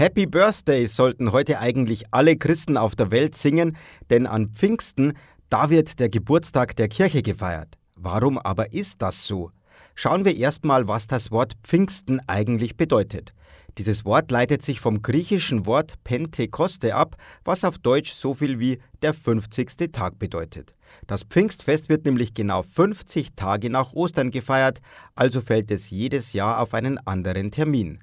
Happy Birthday sollten heute eigentlich alle Christen auf der Welt singen, denn an Pfingsten, da wird der Geburtstag der Kirche gefeiert. Warum aber ist das so? Schauen wir erstmal, was das Wort Pfingsten eigentlich bedeutet. Dieses Wort leitet sich vom griechischen Wort Pentekoste ab, was auf Deutsch so viel wie der 50. Tag bedeutet. Das Pfingstfest wird nämlich genau 50 Tage nach Ostern gefeiert, also fällt es jedes Jahr auf einen anderen Termin.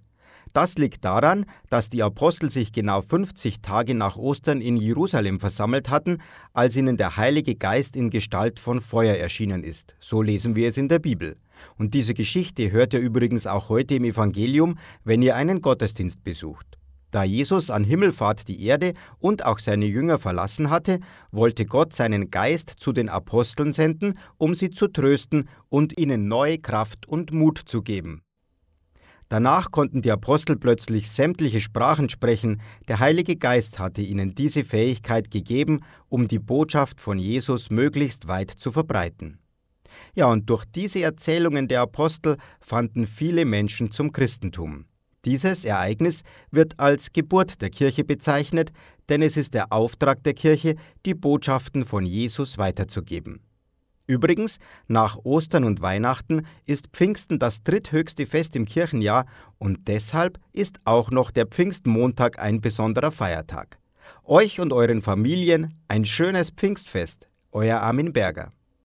Das liegt daran, dass die Apostel sich genau 50 Tage nach Ostern in Jerusalem versammelt hatten, als ihnen der Heilige Geist in Gestalt von Feuer erschienen ist. So lesen wir es in der Bibel. Und diese Geschichte hört ihr übrigens auch heute im Evangelium, wenn ihr einen Gottesdienst besucht. Da Jesus an Himmelfahrt die Erde und auch seine Jünger verlassen hatte, wollte Gott seinen Geist zu den Aposteln senden, um sie zu trösten und ihnen neue Kraft und Mut zu geben. Danach konnten die Apostel plötzlich sämtliche Sprachen sprechen, der Heilige Geist hatte ihnen diese Fähigkeit gegeben, um die Botschaft von Jesus möglichst weit zu verbreiten. Ja, und durch diese Erzählungen der Apostel fanden viele Menschen zum Christentum. Dieses Ereignis wird als Geburt der Kirche bezeichnet, denn es ist der Auftrag der Kirche, die Botschaften von Jesus weiterzugeben. Übrigens, nach Ostern und Weihnachten ist Pfingsten das dritthöchste Fest im Kirchenjahr und deshalb ist auch noch der Pfingstmontag ein besonderer Feiertag. Euch und euren Familien ein schönes Pfingstfest, euer Armin Berger.